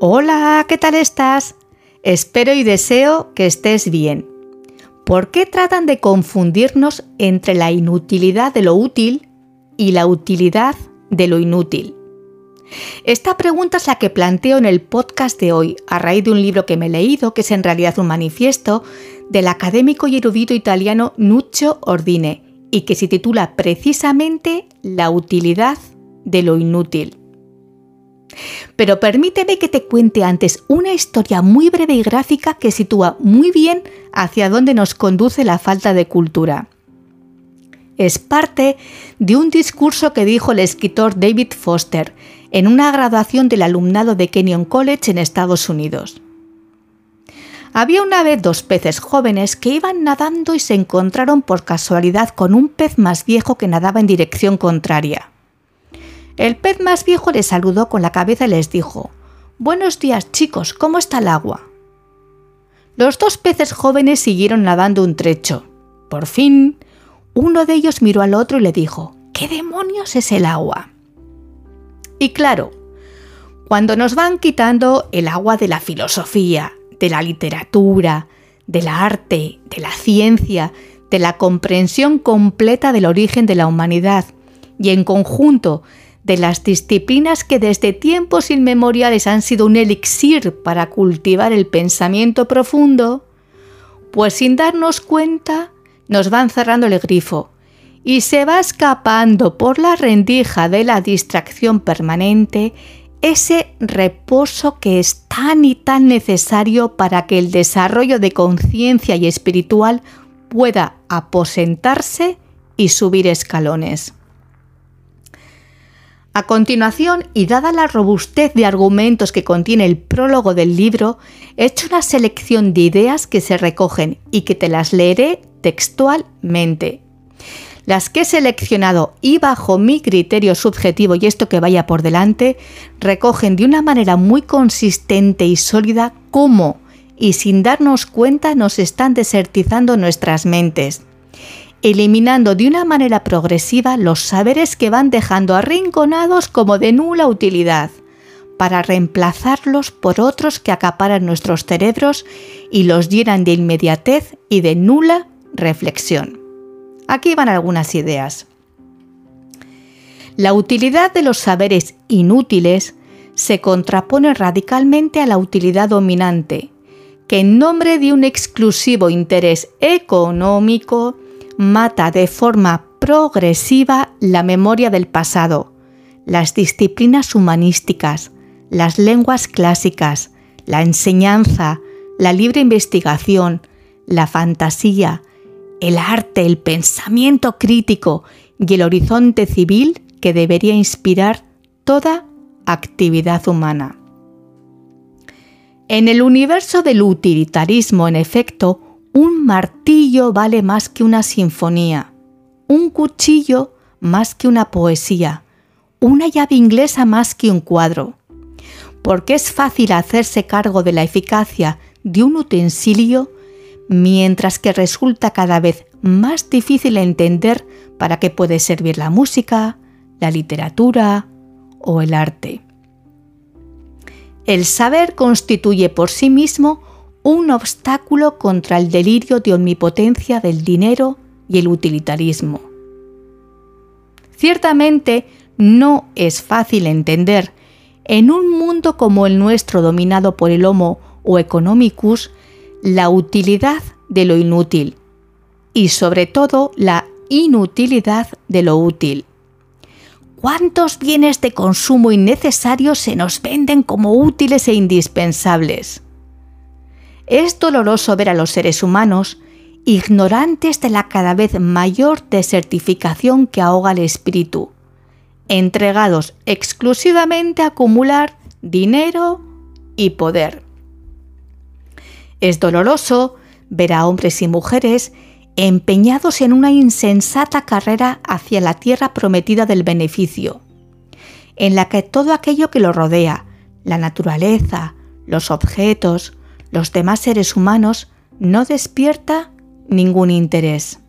Hola, ¿qué tal estás? Espero y deseo que estés bien. ¿Por qué tratan de confundirnos entre la inutilidad de lo útil y la utilidad de lo inútil? Esta pregunta es la que planteo en el podcast de hoy, a raíz de un libro que me he leído, que es en realidad un manifiesto del académico y erudito italiano Nuccio Ordine, y que se titula precisamente La utilidad de lo inútil. Pero permíteme que te cuente antes una historia muy breve y gráfica que sitúa muy bien hacia dónde nos conduce la falta de cultura. Es parte de un discurso que dijo el escritor David Foster en una graduación del alumnado de Kenyon College en Estados Unidos. Había una vez dos peces jóvenes que iban nadando y se encontraron por casualidad con un pez más viejo que nadaba en dirección contraria. El pez más viejo les saludó con la cabeza y les dijo, Buenos días chicos, ¿cómo está el agua? Los dos peces jóvenes siguieron nadando un trecho. Por fin, uno de ellos miró al otro y le dijo, ¿qué demonios es el agua? Y claro, cuando nos van quitando el agua de la filosofía, de la literatura, del arte, de la ciencia, de la comprensión completa del origen de la humanidad, y en conjunto de las disciplinas que desde tiempos inmemoriales han sido un elixir para cultivar el pensamiento profundo, pues sin darnos cuenta nos van cerrando el grifo y se va escapando por la rendija de la distracción permanente ese reposo que es tan y tan necesario para que el desarrollo de conciencia y espiritual pueda aposentarse y subir escalones. A continuación, y dada la robustez de argumentos que contiene el prólogo del libro, he hecho una selección de ideas que se recogen y que te las leeré textualmente. Las que he seleccionado y bajo mi criterio subjetivo y esto que vaya por delante, recogen de una manera muy consistente y sólida cómo y sin darnos cuenta nos están desertizando nuestras mentes eliminando de una manera progresiva los saberes que van dejando arrinconados como de nula utilidad, para reemplazarlos por otros que acaparan nuestros cerebros y los llenan de inmediatez y de nula reflexión. Aquí van algunas ideas. La utilidad de los saberes inútiles se contrapone radicalmente a la utilidad dominante, que en nombre de un exclusivo interés económico mata de forma progresiva la memoria del pasado, las disciplinas humanísticas, las lenguas clásicas, la enseñanza, la libre investigación, la fantasía, el arte, el pensamiento crítico y el horizonte civil que debería inspirar toda actividad humana. En el universo del utilitarismo, en efecto, un martillo vale más que una sinfonía, un cuchillo más que una poesía, una llave inglesa más que un cuadro, porque es fácil hacerse cargo de la eficacia de un utensilio, mientras que resulta cada vez más difícil entender para qué puede servir la música, la literatura o el arte. El saber constituye por sí mismo un obstáculo contra el delirio de omnipotencia del dinero y el utilitarismo. Ciertamente no es fácil entender, en un mundo como el nuestro dominado por el Homo o economicus, la utilidad de lo inútil y sobre todo la inutilidad de lo útil. ¿Cuántos bienes de consumo innecesarios se nos venden como útiles e indispensables? Es doloroso ver a los seres humanos ignorantes de la cada vez mayor desertificación que ahoga el espíritu, entregados exclusivamente a acumular dinero y poder. Es doloroso ver a hombres y mujeres empeñados en una insensata carrera hacia la tierra prometida del beneficio, en la que todo aquello que lo rodea, la naturaleza, los objetos, los demás seres humanos no despierta ningún interés.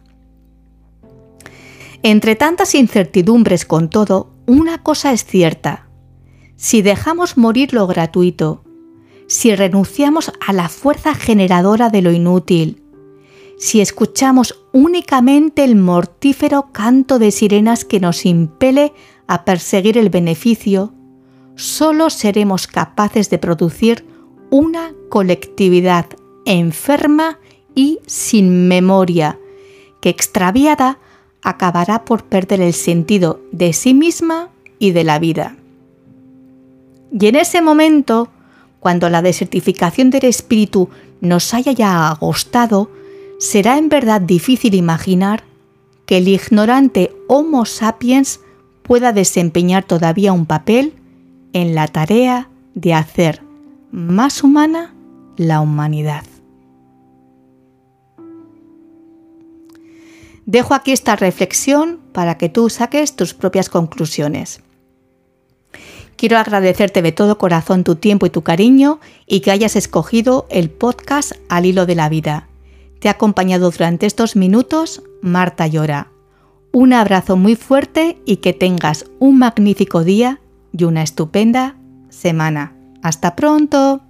Entre tantas incertidumbres con todo, una cosa es cierta. Si dejamos morir lo gratuito si renunciamos a la fuerza generadora de lo inútil, si escuchamos únicamente el mortífero canto de sirenas que nos impele a perseguir el beneficio, solo seremos capaces de producir una colectividad enferma y sin memoria, que extraviada acabará por perder el sentido de sí misma y de la vida. Y en ese momento, cuando la desertificación del espíritu nos haya ya agostado, será en verdad difícil imaginar que el ignorante Homo sapiens pueda desempeñar todavía un papel en la tarea de hacer más humana la humanidad. Dejo aquí esta reflexión para que tú saques tus propias conclusiones. Quiero agradecerte de todo corazón tu tiempo y tu cariño y que hayas escogido el podcast Al hilo de la vida. Te ha acompañado durante estos minutos Marta Llora. Un abrazo muy fuerte y que tengas un magnífico día y una estupenda semana. Hasta pronto.